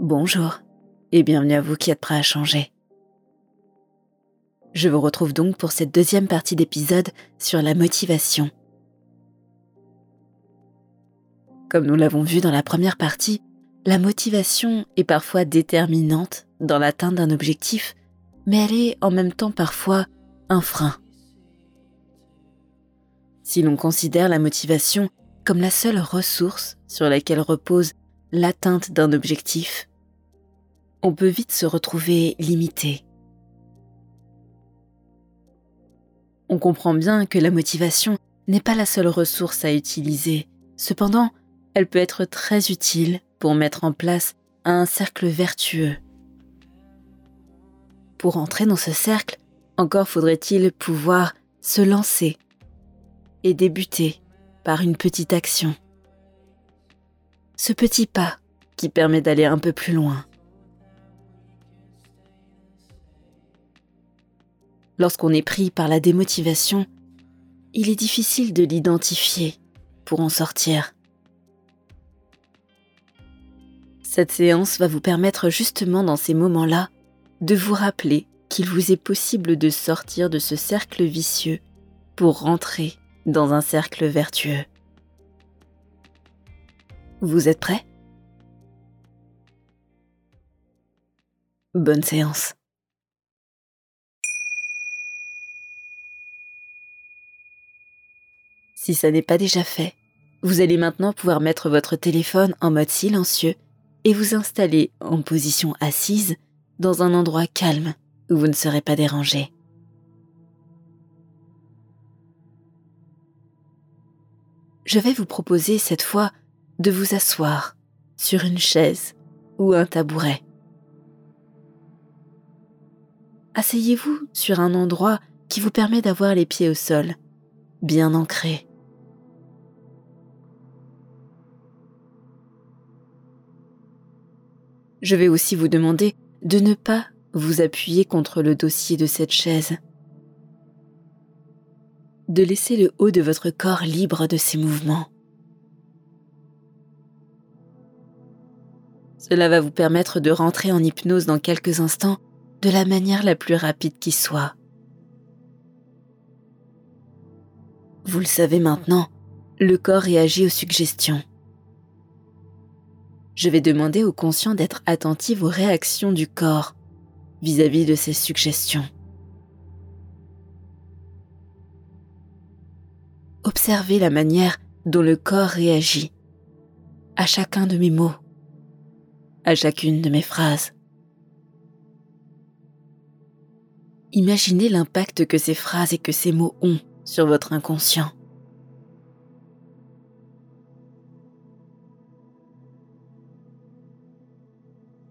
Bonjour et bienvenue à vous qui êtes prêts à changer. Je vous retrouve donc pour cette deuxième partie d'épisode sur la motivation. Comme nous l'avons vu dans la première partie, la motivation est parfois déterminante dans l'atteinte d'un objectif, mais elle est en même temps parfois un frein. Si l'on considère la motivation comme la seule ressource sur laquelle repose l'atteinte d'un objectif, on peut vite se retrouver limité. On comprend bien que la motivation n'est pas la seule ressource à utiliser. Cependant, elle peut être très utile pour mettre en place un cercle vertueux. Pour entrer dans ce cercle, encore faudrait-il pouvoir se lancer et débuter par une petite action. Ce petit pas qui permet d'aller un peu plus loin. Lorsqu'on est pris par la démotivation, il est difficile de l'identifier pour en sortir. Cette séance va vous permettre justement dans ces moments-là de vous rappeler qu'il vous est possible de sortir de ce cercle vicieux pour rentrer dans un cercle vertueux. Vous êtes prêts? Bonne séance. Si ça n'est pas déjà fait, vous allez maintenant pouvoir mettre votre téléphone en mode silencieux et vous installer en position assise dans un endroit calme où vous ne serez pas dérangé. Je vais vous proposer cette fois de vous asseoir sur une chaise ou un tabouret. Asseyez-vous sur un endroit qui vous permet d'avoir les pieds au sol, bien ancrés. Je vais aussi vous demander de ne pas vous appuyer contre le dossier de cette chaise. De laisser le haut de votre corps libre de ses mouvements. Cela va vous permettre de rentrer en hypnose dans quelques instants de la manière la plus rapide qui soit. Vous le savez maintenant, le corps réagit aux suggestions je vais demander au conscient d'être attentif aux réactions du corps vis-à-vis de ces suggestions. Observez la manière dont le corps réagit à chacun de mes mots, à chacune de mes phrases. Imaginez l'impact que ces phrases et que ces mots ont sur votre inconscient.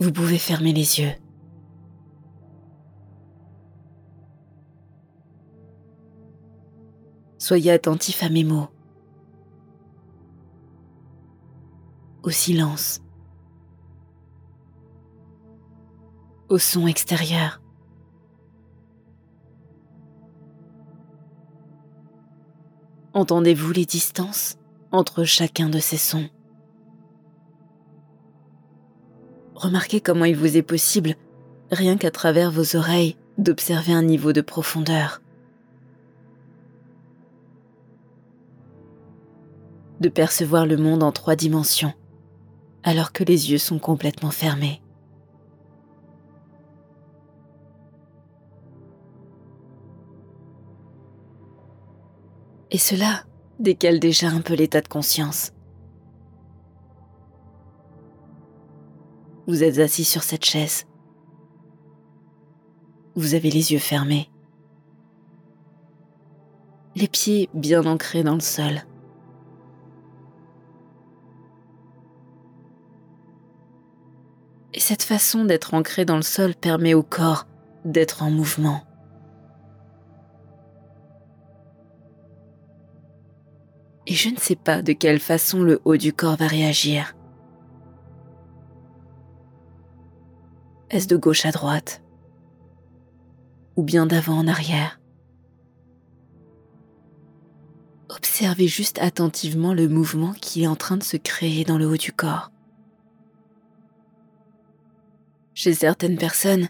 Vous pouvez fermer les yeux. Soyez attentif à mes mots, au silence, au son extérieur. Entendez-vous les distances entre chacun de ces sons? Remarquez comment il vous est possible, rien qu'à travers vos oreilles, d'observer un niveau de profondeur. De percevoir le monde en trois dimensions, alors que les yeux sont complètement fermés. Et cela décale déjà un peu l'état de conscience. Vous êtes assis sur cette chaise. Vous avez les yeux fermés. Les pieds bien ancrés dans le sol. Et cette façon d'être ancré dans le sol permet au corps d'être en mouvement. Et je ne sais pas de quelle façon le haut du corps va réagir. Est-ce de gauche à droite? Ou bien d'avant en arrière? Observez juste attentivement le mouvement qui est en train de se créer dans le haut du corps. Chez certaines personnes,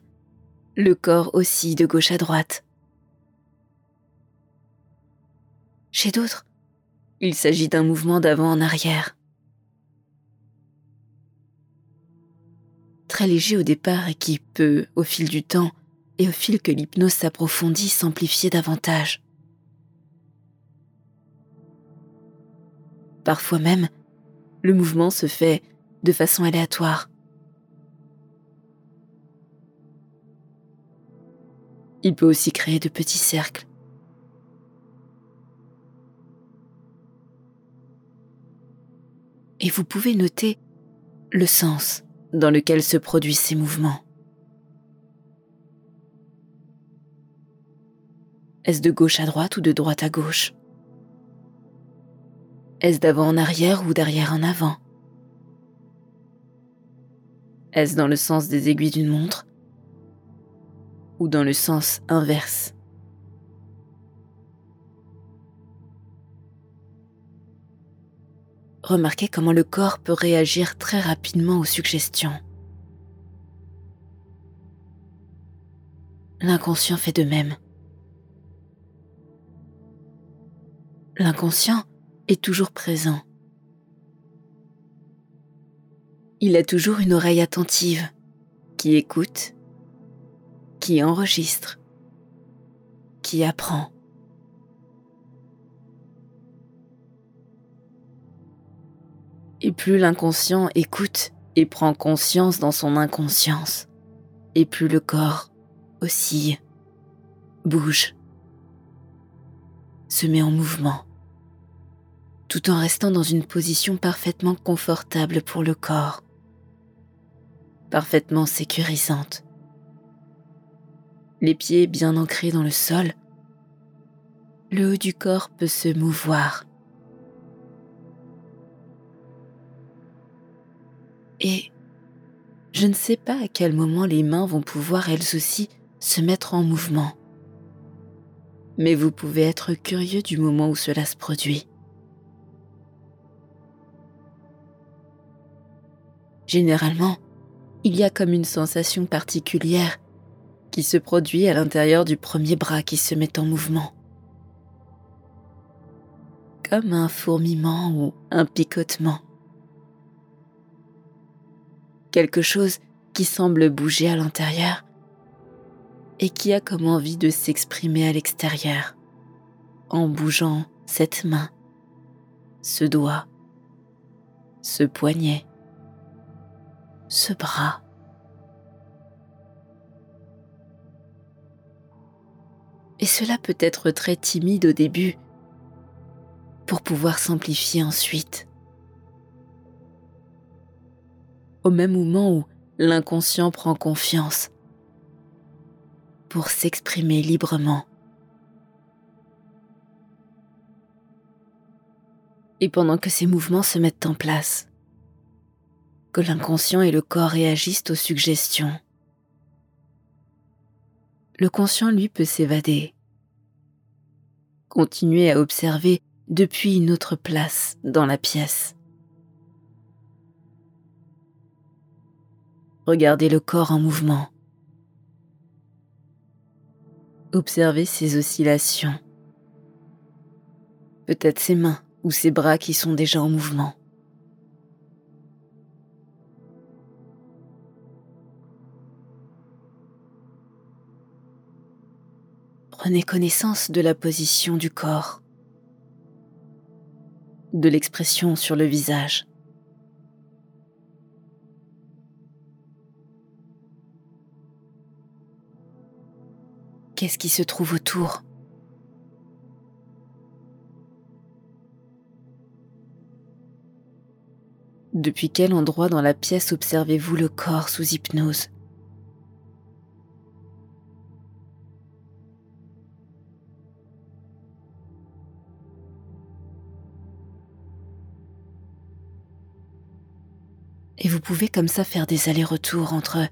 le corps oscille de gauche à droite. Chez d'autres, il s'agit d'un mouvement d'avant en arrière. Très léger au départ et qui peut, au fil du temps et au fil que l'hypnose s'approfondit, s'amplifier davantage. Parfois même, le mouvement se fait de façon aléatoire. Il peut aussi créer de petits cercles. Et vous pouvez noter le sens dans lequel se produisent ces mouvements. Est-ce de gauche à droite ou de droite à gauche? Est-ce d'avant en arrière ou d'arrière en avant? Est-ce dans le sens des aiguilles d'une montre ou dans le sens inverse? Remarquez comment le corps peut réagir très rapidement aux suggestions. L'inconscient fait de même. L'inconscient est toujours présent. Il a toujours une oreille attentive qui écoute, qui enregistre, qui apprend. Et plus l'inconscient écoute et prend conscience dans son inconscience, et plus le corps oscille, bouge, se met en mouvement, tout en restant dans une position parfaitement confortable pour le corps, parfaitement sécurisante. Les pieds bien ancrés dans le sol, le haut du corps peut se mouvoir Et je ne sais pas à quel moment les mains vont pouvoir elles aussi se mettre en mouvement. Mais vous pouvez être curieux du moment où cela se produit. Généralement, il y a comme une sensation particulière qui se produit à l'intérieur du premier bras qui se met en mouvement. Comme un fourmillement ou un picotement quelque chose qui semble bouger à l'intérieur et qui a comme envie de s'exprimer à l'extérieur en bougeant cette main, ce doigt, ce poignet, ce bras. Et cela peut être très timide au début pour pouvoir s'amplifier ensuite. Au même moment où l'inconscient prend confiance pour s'exprimer librement. Et pendant que ces mouvements se mettent en place, que l'inconscient et le corps réagissent aux suggestions, le conscient, lui, peut s'évader, continuer à observer depuis une autre place dans la pièce. Regardez le corps en mouvement. Observez ses oscillations. Peut-être ses mains ou ses bras qui sont déjà en mouvement. Prenez connaissance de la position du corps, de l'expression sur le visage. Qu'est-ce qui se trouve autour? Depuis quel endroit dans la pièce observez-vous le corps sous hypnose? Et vous pouvez comme ça faire des allers-retours entre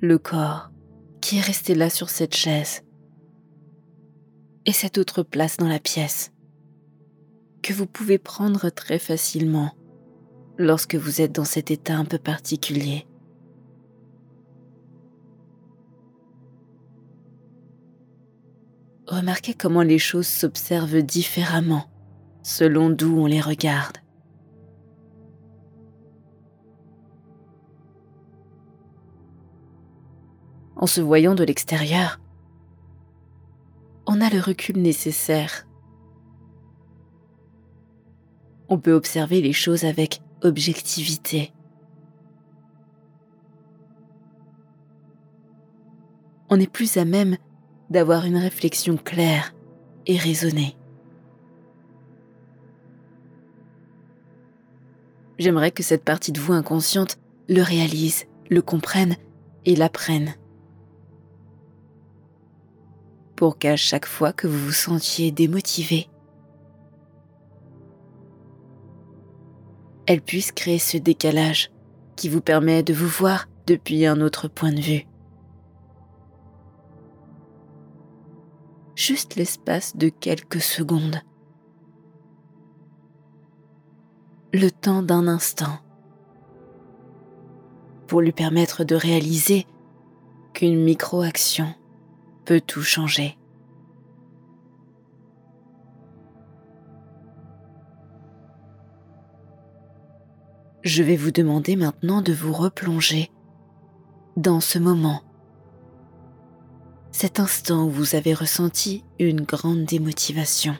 le corps, qui est resté là sur cette chaise et cette autre place dans la pièce que vous pouvez prendre très facilement lorsque vous êtes dans cet état un peu particulier. Remarquez comment les choses s'observent différemment selon d'où on les regarde. En se voyant de l'extérieur, on a le recul nécessaire. On peut observer les choses avec objectivité. On est plus à même d'avoir une réflexion claire et raisonnée. J'aimerais que cette partie de vous inconsciente le réalise, le comprenne et l'apprenne. Pour qu'à chaque fois que vous vous sentiez démotivé, elle puisse créer ce décalage qui vous permet de vous voir depuis un autre point de vue. Juste l'espace de quelques secondes. Le temps d'un instant. Pour lui permettre de réaliser qu'une micro-action tout changer. Je vais vous demander maintenant de vous replonger dans ce moment, cet instant où vous avez ressenti une grande démotivation.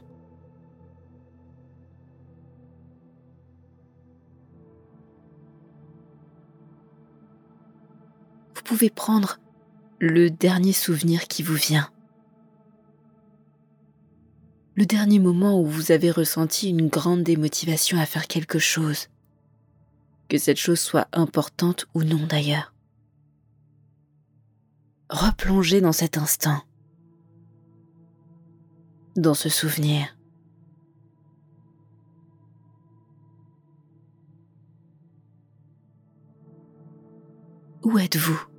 Vous pouvez prendre le dernier souvenir qui vous vient. Le dernier moment où vous avez ressenti une grande démotivation à faire quelque chose que cette chose soit importante ou non d'ailleurs. Replongez dans cet instant, dans ce souvenir. Où êtes-vous?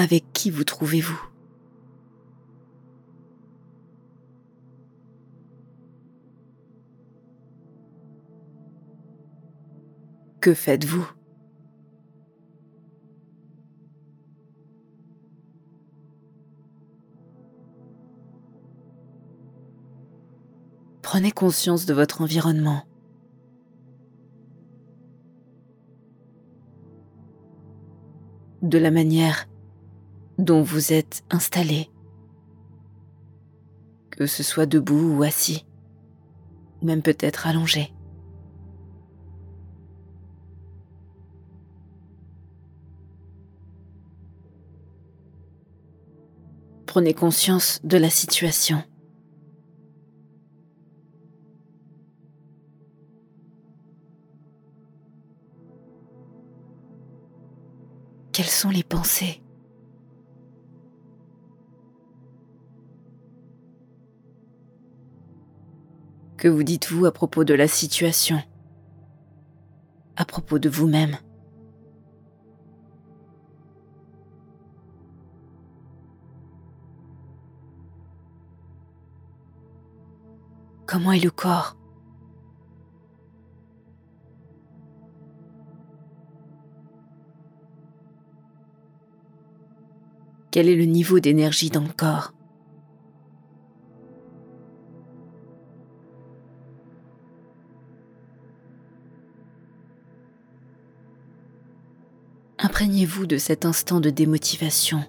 Avec qui vous trouvez-vous? Que faites-vous? Prenez conscience de votre environnement. De la manière dont vous êtes installé, que ce soit debout ou assis, même peut-être allongé. Prenez conscience de la situation. Quelles sont les pensées Que vous dites-vous à propos de la situation. À propos de vous-même. Comment est le corps? Quel est le niveau d'énergie dans le corps? Imprégnez-vous de cet instant de démotivation.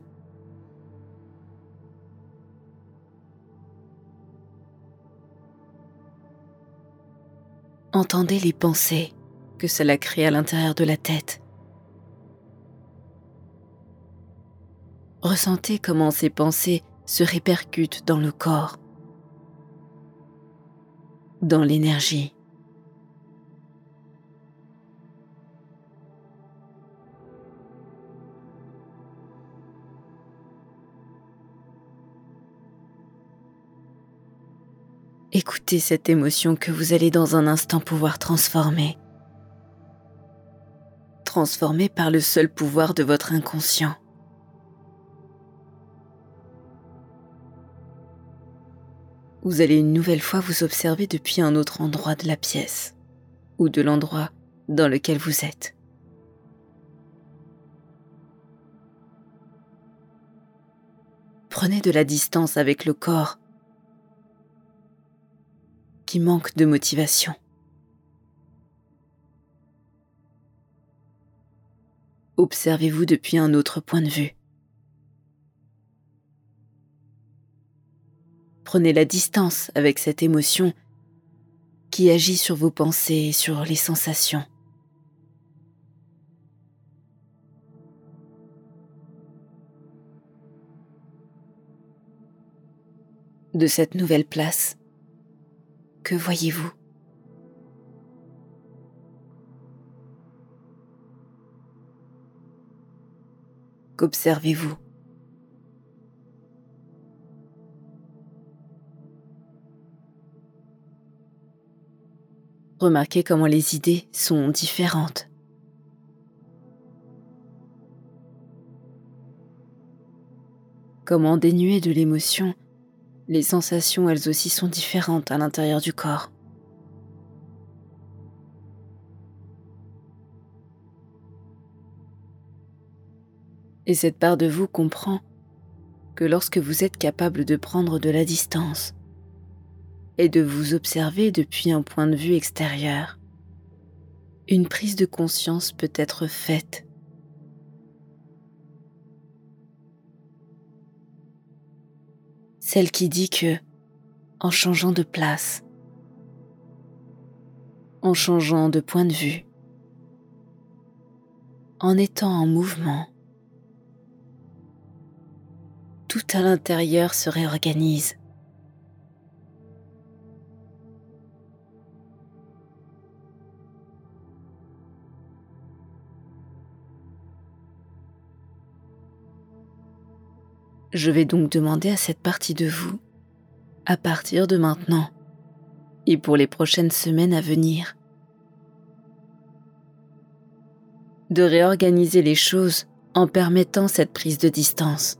Entendez les pensées que cela crée à l'intérieur de la tête. Ressentez comment ces pensées se répercutent dans le corps, dans l'énergie. Écoutez cette émotion que vous allez dans un instant pouvoir transformer. Transformer par le seul pouvoir de votre inconscient. Vous allez une nouvelle fois vous observer depuis un autre endroit de la pièce ou de l'endroit dans lequel vous êtes. Prenez de la distance avec le corps qui manque de motivation. Observez-vous depuis un autre point de vue. Prenez la distance avec cette émotion qui agit sur vos pensées et sur les sensations. De cette nouvelle place, que voyez-vous? Qu'observez-vous? Remarquez comment les idées sont différentes. Comment dénuées de l'émotion, les sensations elles aussi sont différentes à l'intérieur du corps. Et cette part de vous comprend que lorsque vous êtes capable de prendre de la distance, et de vous observer depuis un point de vue extérieur. Une prise de conscience peut être faite. Celle qui dit que, en changeant de place, en changeant de point de vue, en étant en mouvement, tout à l'intérieur se réorganise. Je vais donc demander à cette partie de vous, à partir de maintenant et pour les prochaines semaines à venir, de réorganiser les choses en permettant cette prise de distance.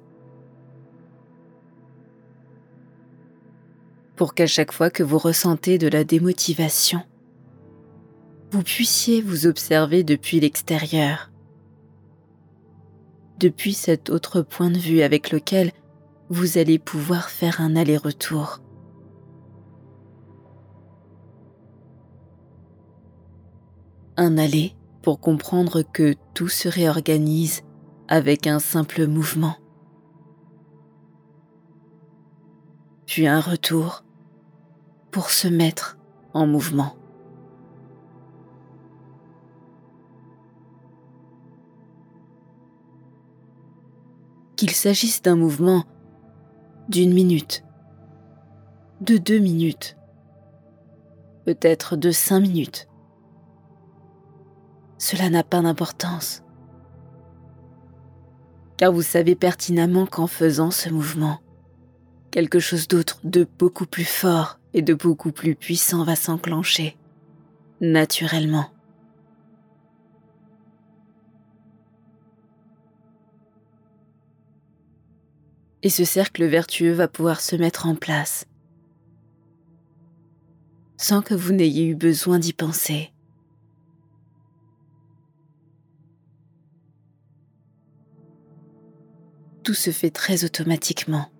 Pour qu'à chaque fois que vous ressentez de la démotivation, vous puissiez vous observer depuis l'extérieur depuis cet autre point de vue avec lequel vous allez pouvoir faire un aller-retour. Un aller pour comprendre que tout se réorganise avec un simple mouvement. Puis un retour pour se mettre en mouvement. Qu'il s'agisse d'un mouvement d'une minute, de deux minutes, peut-être de cinq minutes. Cela n'a pas d'importance, car vous savez pertinemment qu'en faisant ce mouvement, quelque chose d'autre de beaucoup plus fort et de beaucoup plus puissant va s'enclencher, naturellement. Et ce cercle vertueux va pouvoir se mettre en place sans que vous n'ayez eu besoin d'y penser. Tout se fait très automatiquement.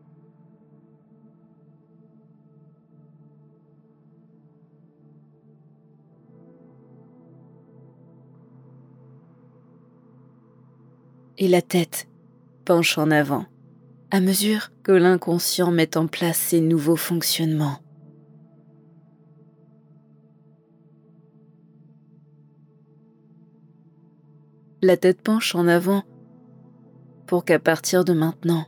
Et la tête penche en avant à mesure que l'inconscient met en place ses nouveaux fonctionnements. La tête penche en avant pour qu'à partir de maintenant,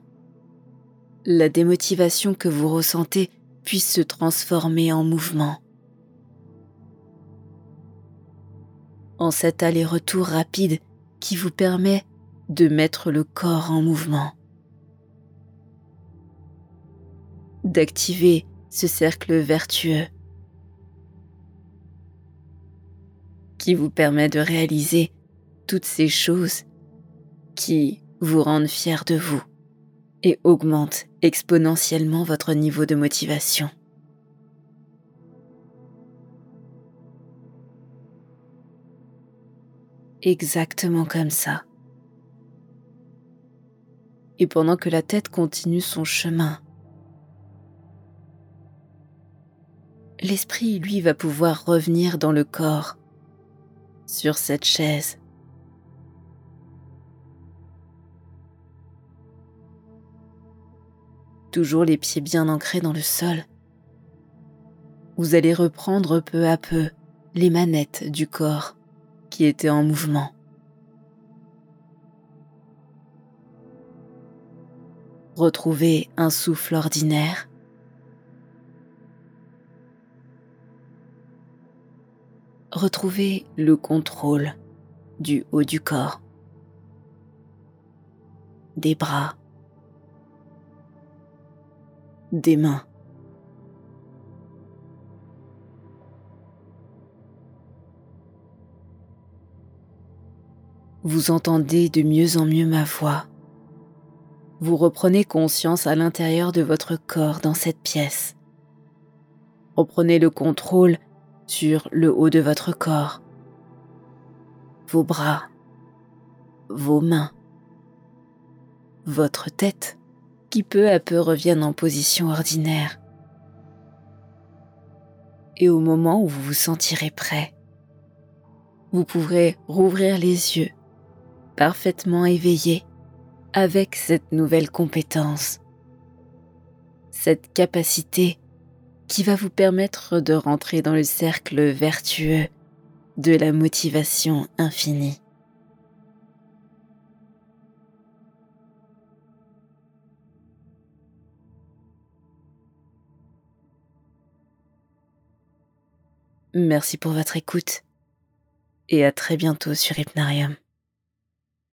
la démotivation que vous ressentez puisse se transformer en mouvement. En cet aller-retour rapide qui vous permet de mettre le corps en mouvement. D'activer ce cercle vertueux qui vous permet de réaliser toutes ces choses qui vous rendent fier de vous et augmentent exponentiellement votre niveau de motivation. exactement comme ça. Et pendant que la tête continue son chemin, l'esprit, lui, va pouvoir revenir dans le corps, sur cette chaise. Toujours les pieds bien ancrés dans le sol. Vous allez reprendre peu à peu les manettes du corps qui étaient en mouvement. Retrouvez un souffle ordinaire retrouvez le contrôle du haut du corps, des bras, des mains. Vous entendez de mieux en mieux ma voix. Vous reprenez conscience à l'intérieur de votre corps dans cette pièce. Reprenez le contrôle sur le haut de votre corps, vos bras, vos mains, votre tête qui peu à peu reviennent en position ordinaire. Et au moment où vous vous sentirez prêt, vous pourrez rouvrir les yeux, parfaitement éveillés, avec cette nouvelle compétence, cette capacité qui va vous permettre de rentrer dans le cercle vertueux de la motivation infinie. Merci pour votre écoute et à très bientôt sur Hypnarium.